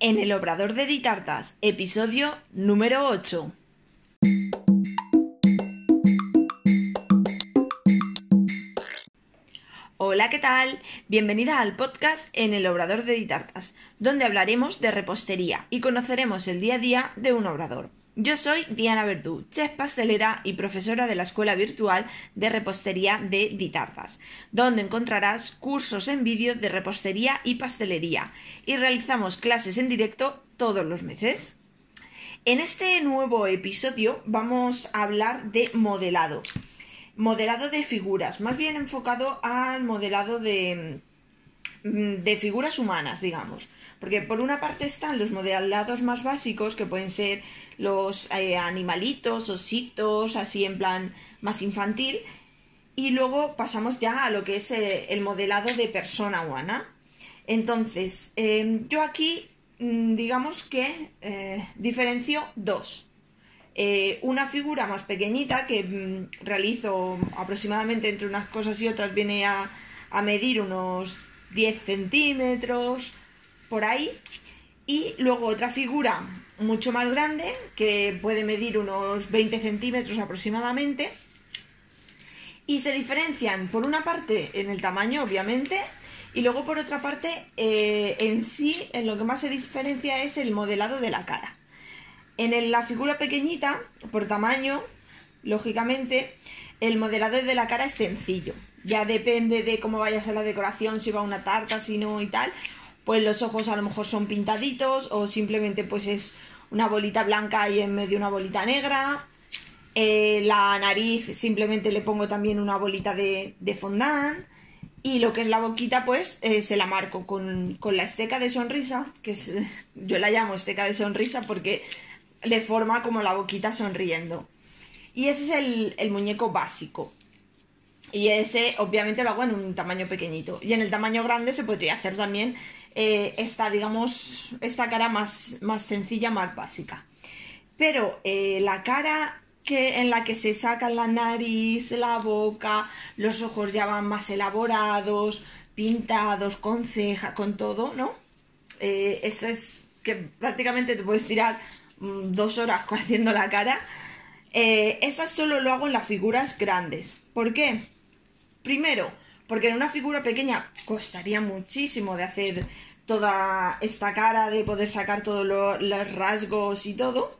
en el Obrador de Ditartas, episodio número 8. Hola, ¿qué tal? Bienvenida al podcast en el Obrador de Ditartas, donde hablaremos de repostería y conoceremos el día a día de un obrador. Yo soy Diana Verdú, chef pastelera y profesora de la Escuela Virtual de Repostería de Ditartas, donde encontrarás cursos en vídeo de repostería y pastelería y realizamos clases en directo todos los meses. En este nuevo episodio vamos a hablar de modelado, modelado de figuras, más bien enfocado al modelado de, de figuras humanas, digamos. Porque por una parte están los modelados más básicos, que pueden ser los eh, animalitos, ositos, así en plan más infantil. Y luego pasamos ya a lo que es eh, el modelado de persona humana. Entonces, em, yo aquí, mm, digamos que eh, diferencio dos. una figura más pequeñita que mm, realizo aproximadamente entre unas cosas y otras viene a, a medir unos 10 centímetros, por ahí. Y luego otra figura mucho más grande, que puede medir unos 20 centímetros aproximadamente. Y se diferencian por una parte en el tamaño, obviamente, y luego por otra parte, eh, en sí, en lo que más se diferencia es el modelado de la cara. En la figura pequeñita, por tamaño, lógicamente, el modelado de la cara es sencillo. Ya depende de cómo vaya a la decoración, si va una tarta, si no y tal pues los ojos a lo mejor son pintaditos o simplemente pues es una bolita blanca y en medio una bolita negra. Eh, la nariz simplemente le pongo también una bolita de, fondant. Y lo que es la boquita, pues eh, se la marco con, la esteca de sonrisa, que yo la llamo esteca de sonrisa porque le forma como la boquita sonriendo. Y ese es el, el muñeco básico. Y ese obviamente lo hago en un tamaño pequeñito. Y en el tamaño grande se podría hacer también eh, esta, digamos, esta cara más, más sencilla, más básica. Pero eh, la cara que, en la que se saca la nariz, la boca, los ojos ya van más elaborados, pintados, con ceja, con todo, ¿no? Eh, eso es que prácticamente te puedes tirar mm, dos horas haciendo la cara. Eh, esas solo lo hago en las figuras grandes. ¿Por qué? Primero, porque en una figura pequeña costaría muchísimo de hacer toda esta cara, de poder sacar todos los rasgos y todo.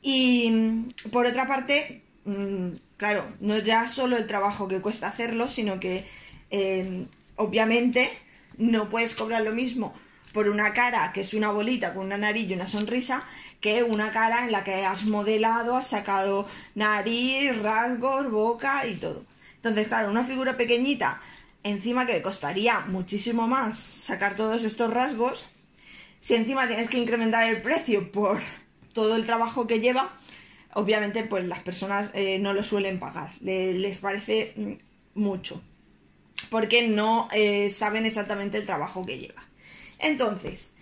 Y por otra parte, mm, claro, no ya solo el trabajo que cuesta hacerlo, sino que em, obviamente no puedes cobrar lo mismo por una cara que es una bolita con una nariz y una sonrisa que una cara en la que has modelado, has sacado nariz, rasgos, boca y todo. Entonces, claro, una figura pequeñita encima que costaría muchísimo más sacar todos estos rasgos, si encima tienes que incrementar el precio por todo el trabajo que lleva, obviamente pues las personas eh, no lo suelen pagar, les parece mm, mucho, porque no eh, saben exactamente el trabajo que lleva. Entonces,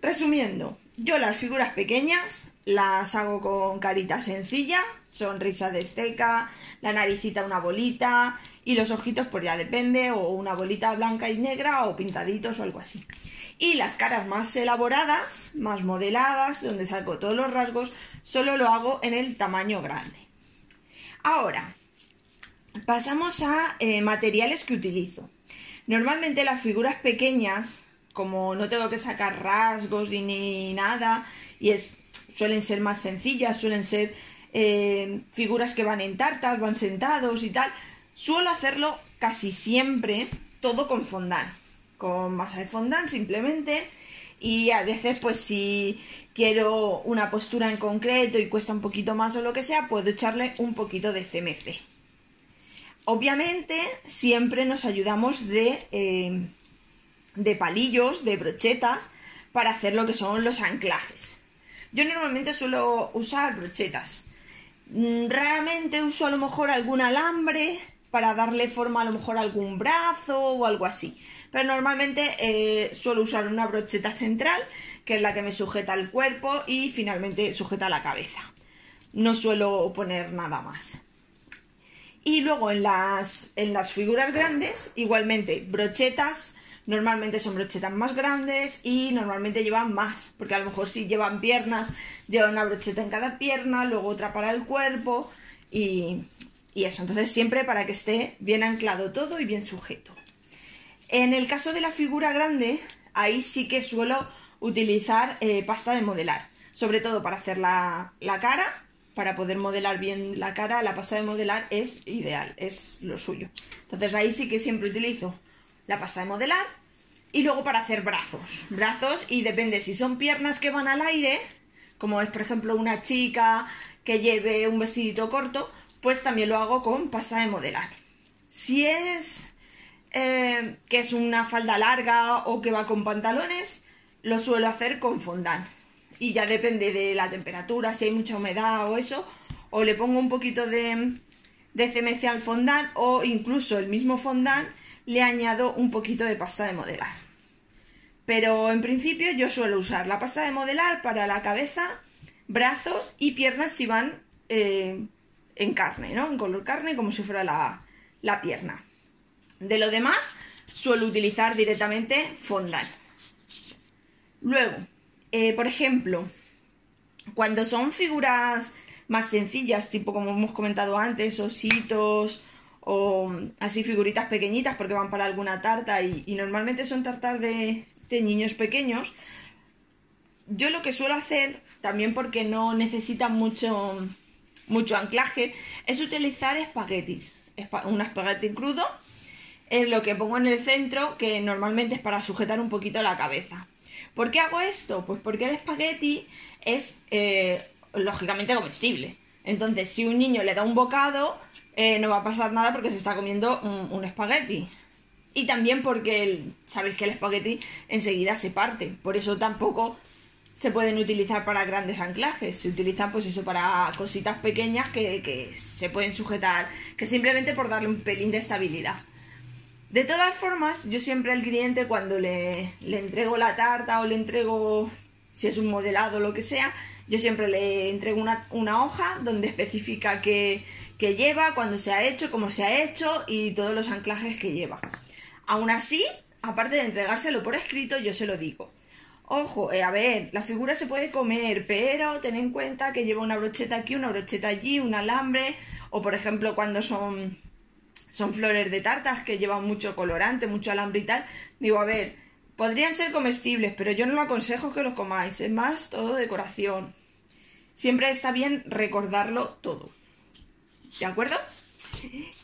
resumiendo, yo las figuras pequeñas las hago con carita sencilla, sonrisa de esteca, la naricita una bolita, y los ojitos pues ya depende, o una bolita blanca y negra o pintaditos o algo así. Y las caras más elaboradas, más modeladas, donde saco todos los rasgos, solo lo hago en el tamaño grande. Ahora, pasamos a eh, materiales que utilizo. Normalmente las figuras pequeñas, como no tengo que sacar rasgos ni, nada, y es, suelen ser más sencillas, suelen ser eh, figuras que van en tartas, van sentados y tal, Suelo hacerlo casi siempre todo con fondant, con masa de fondant simplemente y a veces pues si quiero una postura en concreto y cuesta un poquito más o lo que sea, puedo echarle un poquito de CMC. Obviamente siempre nos ayudamos de, eh, de palillos, de brochetas, para hacer lo que son los anclajes. Yo normalmente suelo usar brochetas. Mm, raramente uso a lo mejor algún alambre, para darle forma a lo mejor a algún brazo o algo así. Pero normalmente eh, suelo usar una brocheta central, que es la que me sujeta el cuerpo y finalmente sujeta la cabeza. No suelo poner nada más. Y luego en las, en las figuras grandes, igualmente, brochetas normalmente son brochetas más grandes y normalmente llevan más, porque a lo mejor si llevan piernas, llevan una brocheta en cada pierna, luego otra para el cuerpo y, y eso. Entonces siempre para que esté bien anclado todo y bien sujeto. En el caso de la figura grande, ahí sí que suelo utilizar eh, pasta de modelar, sobre todo para hacer la, la cara, para poder modelar bien la cara, la pasta de modelar es ideal, es lo suyo. Entonces ahí sí que siempre utilizo la pasta de modelar y luego para hacer brazos. Brazos y depende si son piernas que van al aire, como es por ejemplo una chica que lleve un vestidito corto, pues también lo hago con pasta de modelar. Si es eh, que es una falda larga o que va con pantalones, lo suelo hacer con fondant. Y ya depende de la temperatura, si hay mucha humedad o eso, o le pongo un poquito de, de CMC al fondant o incluso el mismo fondant le añado un poquito de pasta de modelar. Pero en principio yo suelo usar la pasta de modelar para la cabeza, brazos y piernas si van eh, en carne, ¿no? En color carne, como si fuera la, la pierna. De lo demás, suelo utilizar directamente fondant. Luego, eh, por ejemplo, cuando son figuras más sencillas, tipo como hemos comentado antes, ositos o así figuritas pequeñitas porque van para alguna tarta y, normalmente son tartas de, de niños pequeños, yo lo que suelo hacer, también porque no necesitan mucho, mucho anclaje, es utilizar espaguetis. Un espagueti crudo es lo que pongo en el centro, que normalmente es para sujetar un poquito la cabeza. ¿Por qué hago esto? Pues porque el espagueti es eh, lógicamente comestible. Entonces, si un niño le da un bocado, eh, no va a pasar nada porque se está comiendo un, espagueti. Y también porque sabéis que el espagueti enseguida se parte. Por eso tampoco se pueden utilizar para grandes anclajes. Se utilizan pues eso para cositas pequeñas que, que se pueden sujetar. Que simplemente por darle un pelín de estabilidad. De todas formas, yo siempre al cliente cuando le, le entrego la tarta o le entrego, si es un modelado o lo que sea, yo siempre le entrego una, una hoja donde especifica que que lleva, cuándo se ha hecho, cómo se ha hecho y todos los anclajes que lleva. Aún así, aparte de entregárselo por escrito, yo se lo digo. Ojo, eh, a ver, la figura se puede comer, pero ten en cuenta que lleva una brocheta aquí, una brocheta allí, un alambre, o por ejemplo cuando son, son flores de tartas que llevan mucho colorante, mucho alambre y tal, digo, a ver, podrían ser comestibles, pero yo no lo aconsejo que los comáis, es más todo decoración. Siempre está bien recordarlo todo. ¿De acuerdo?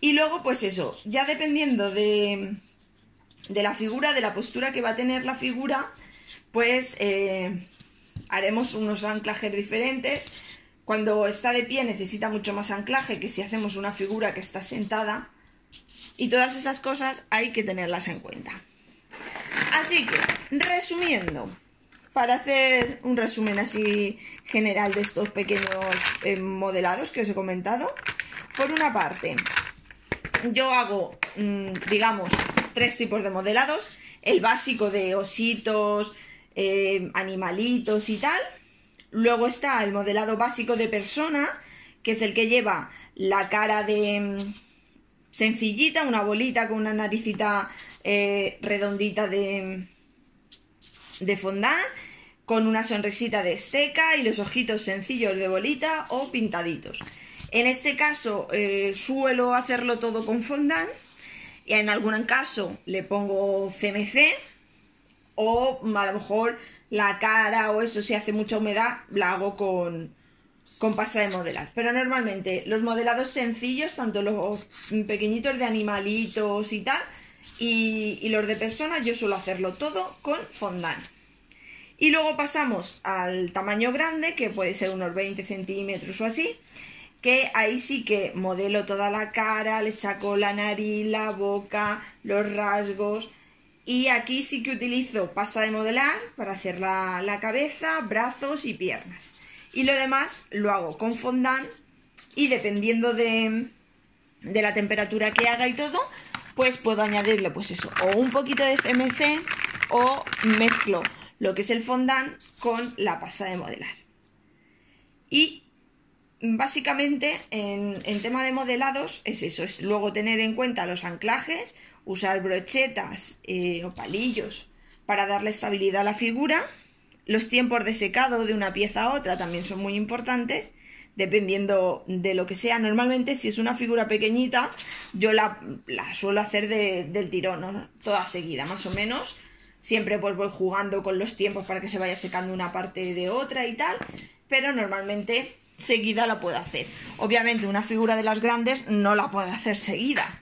Y luego, pues eso, ya dependiendo de, de la figura, de la postura que va a tener la figura, pues eh, haremos unos anclajes diferentes. Cuando está de pie necesita mucho más anclaje que si hacemos una figura que está sentada. Y todas esas cosas hay que tenerlas en cuenta. Así que, resumiendo, para hacer un resumen así general de estos pequeños eh, modelados que os he comentado, por una parte, yo hago, mm, digamos, tres tipos de modelados. El básico de ositos, eh, animalitos y tal. Luego está el modelado básico de persona, que es el que lleva la cara de mm, sencillita, una bolita con una naricita eh, redondita de, de fondant, con una sonrisita de esteca y los ojitos sencillos de bolita o pintaditos. En este caso eh, suelo hacerlo todo con fondant y en algún caso le pongo CMC o a lo mejor la cara o eso si hace mucha humedad la hago con, con pasta de modelar. Pero normalmente los modelados sencillos, tanto los pequeñitos de animalitos y tal, y, y los de personas, yo suelo hacerlo todo con fondant. Y luego pasamos al tamaño grande, que puede ser unos 20 centímetros o así, que ahí sí que modelo toda la cara, le saco la nariz, la boca, los rasgos. Y aquí sí que utilizo pasta de modelar para hacer la, cabeza, brazos y piernas. Y lo demás lo hago con fondant y dependiendo de, de la temperatura que haga y todo, pues puedo añadirle pues eso, o un poquito de CMC o mezclo lo que es el fondant con la pasta de modelar. Y básicamente en, tema de modelados es eso, es luego tener en cuenta los anclajes, usar brochetas eh, o palillos para darle estabilidad a la figura. Los tiempos de secado de una pieza a otra también son muy importantes, dependiendo de lo que sea. Normalmente, si es una figura pequeñita, yo la, suelo hacer del tirón, toda seguida, más o menos. Siempre pues voy jugando con los tiempos para que se vaya secando una parte de otra y tal, pero normalmente seguida la puedo hacer. Obviamente una figura de las grandes no la puedo hacer seguida.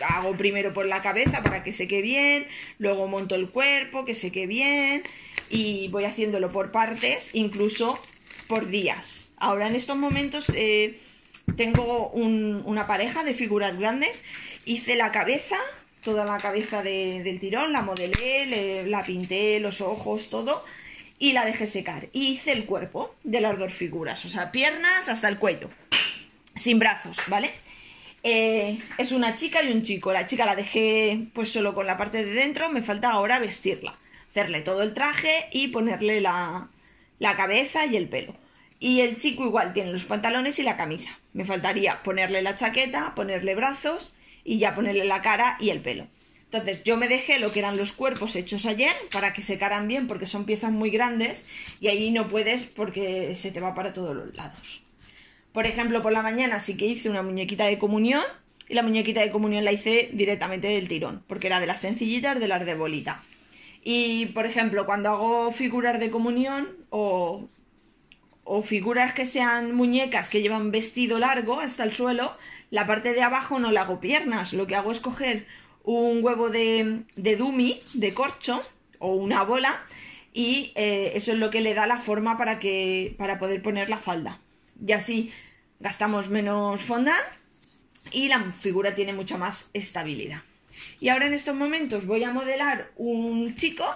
Hago primero por la cabeza para que seque bien, luego monto el cuerpo, que seque bien y voy haciéndolo por partes, incluso por días. Ahora en estos momentos eh, tengo una pareja de figuras grandes, hice la cabeza, toda la cabeza del tirón, la modelé, la pinté, los ojos, todo y la dejé secar. Y hice el cuerpo de las dos figuras, o sea, piernas hasta el cuello, sin brazos, ¿vale? Eh, es una chica y un chico. La chica la dejé pues solo con la parte de dentro, me falta ahora vestirla, hacerle todo el traje y ponerle la, la cabeza y el pelo. Y el chico igual tiene los pantalones y la camisa. Me faltaría ponerle la chaqueta, ponerle brazos y ya ponerle la cara y el pelo. Entonces yo me dejé lo que eran los cuerpos hechos ayer para que secaran bien porque son piezas muy grandes y ahí no puedes porque se te va para todos los lados. Por ejemplo, por la mañana sí que hice una muñequita de comunión y la muñequita de comunión la hice directamente del tirón porque era de las sencillitas de las de bolita. Y por ejemplo, cuando hago figuras de comunión o, o figuras que sean muñecas que llevan vestido largo hasta el suelo, la parte de abajo no la hago piernas, lo que hago es coger un huevo de, de dumi, de corcho, o una bola, y eh, eso es lo que le da la forma para, que, para poder poner la falda. Y así gastamos menos fonda y la figura tiene mucha más estabilidad. Y ahora en estos momentos voy a modelar un chico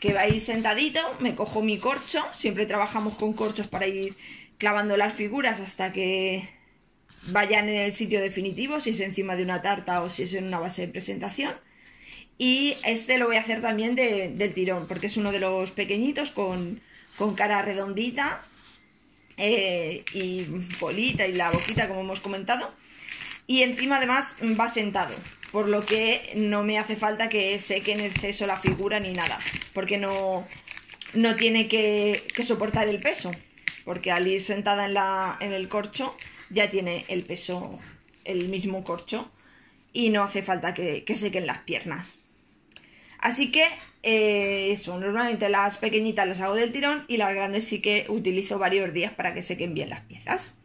que va a ir sentadito, me cojo mi corcho, siempre trabajamos con corchos para ir clavando las figuras hasta que vayan en el sitio definitivo, si es encima de una tarta o si es en una base de presentación. Y este lo voy a hacer también del tirón, porque es uno de los pequeñitos con, cara redondita eh, y bolita y la boquita, como hemos comentado. Y encima además va sentado, por lo que no me hace falta que seque en exceso la figura ni nada, porque no, no tiene que, que soportar el peso, porque al ir sentada en, la, en el corcho ya tiene el peso, el mismo corcho y no hace falta que, sequen las piernas. Así que eh, eso, normalmente las pequeñitas las hago del tirón y las grandes sí que utilizo varios días para que sequen bien las piezas.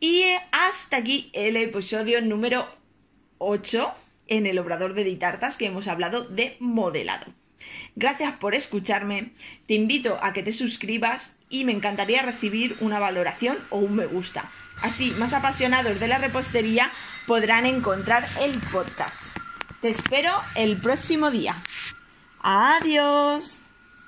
Y hasta aquí el episodio número 8 en el obrador de Ditartas que hemos hablado de modelado. Gracias por escucharme, te invito a que te suscribas y me encantaría recibir una valoración o un me gusta. Así, más apasionados de la repostería podrán encontrar el podcast. Te espero el próximo día. Adiós.